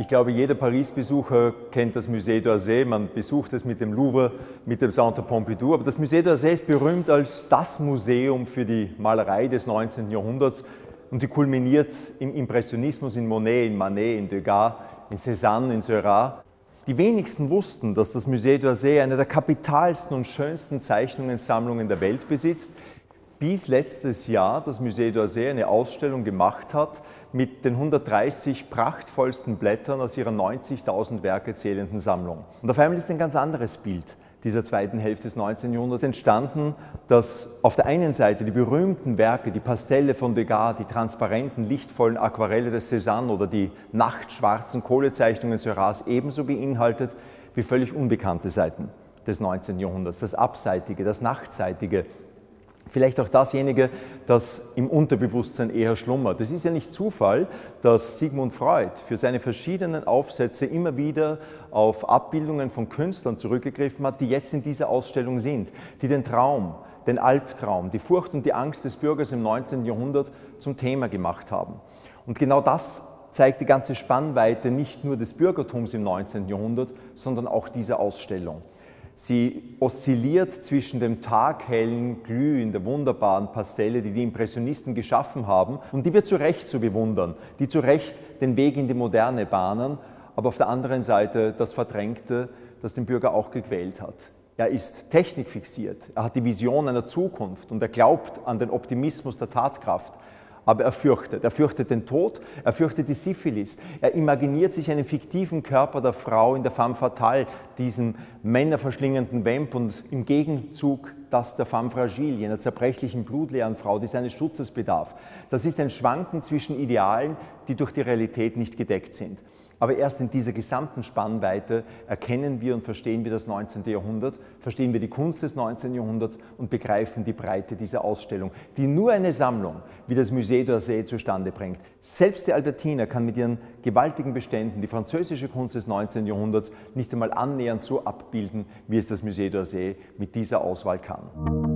Ich glaube, jeder Paris-Besucher kennt das Musée d'Orsay. Man besucht es mit dem Louvre, mit dem Centre Pompidou. Aber das Musée d'Orsay ist berühmt als das Museum für die Malerei des 19. Jahrhunderts und die kulminiert im Impressionismus in Monet, in Manet, in Degas, in Cézanne, in Seurat. Die wenigsten wussten, dass das Musée d'Orsay eine der kapitalsten und schönsten Zeichnungssammlungen der Welt besitzt, bis letztes Jahr das Musée d'Orsay eine Ausstellung gemacht hat mit den 130 prachtvollsten Blättern aus ihrer 90.000 Werke zählenden Sammlung. Und auf einmal ist ein ganz anderes Bild dieser zweiten Hälfte des 19. Jahrhunderts entstanden, dass auf der einen Seite die berühmten Werke, die Pastelle von Degas, die transparenten, lichtvollen Aquarelle des Cézanne oder die nachtschwarzen Kohlezeichnungen Seurats ebenso beinhaltet wie völlig unbekannte Seiten des 19. Jahrhunderts, das Abseitige, das Nachtseitige, Vielleicht auch dasjenige, das im Unterbewusstsein eher schlummert. Es ist ja nicht Zufall, dass Sigmund Freud für seine verschiedenen Aufsätze immer wieder auf Abbildungen von Künstlern zurückgegriffen hat, die jetzt in dieser Ausstellung sind, die den Traum, den Albtraum, die Furcht und die Angst des Bürgers im 19. Jahrhundert zum Thema gemacht haben. Und genau das zeigt die ganze Spannweite nicht nur des Bürgertums im 19. Jahrhundert, sondern auch dieser Ausstellung. Sie oszilliert zwischen dem taghellen Glühen der wunderbaren Pastelle, die die Impressionisten geschaffen haben und die wir zu Recht zu bewundern, die zu Recht den Weg in die Moderne bahnen, aber auf der anderen Seite das Verdrängte, das den Bürger auch gequält hat. Er ist technikfixiert, er hat die Vision einer Zukunft und er glaubt an den Optimismus der Tatkraft aber er fürchtet. Er fürchtet den Tod, er fürchtet die Syphilis. Er imaginiert sich einen fiktiven Körper der Frau in der femme fatale, diesen männerverschlingenden Vamp und im Gegenzug das der femme fragile, jener zerbrechlichen, blutleeren Frau, die seines Schutzes bedarf. Das ist ein Schwanken zwischen Idealen, die durch die Realität nicht gedeckt sind. Aber erst in dieser gesamten Spannweite erkennen wir und verstehen wir das 19. Jahrhundert, verstehen wir die Kunst des 19. Jahrhunderts und begreifen die Breite dieser Ausstellung, die nur eine Sammlung wie das Musée d'Orsay zustande bringt. Selbst die Albertina kann mit ihren gewaltigen Beständen die französische Kunst des 19. Jahrhunderts nicht einmal annähernd so abbilden, wie es das Musée d'Orsay mit dieser Auswahl kann.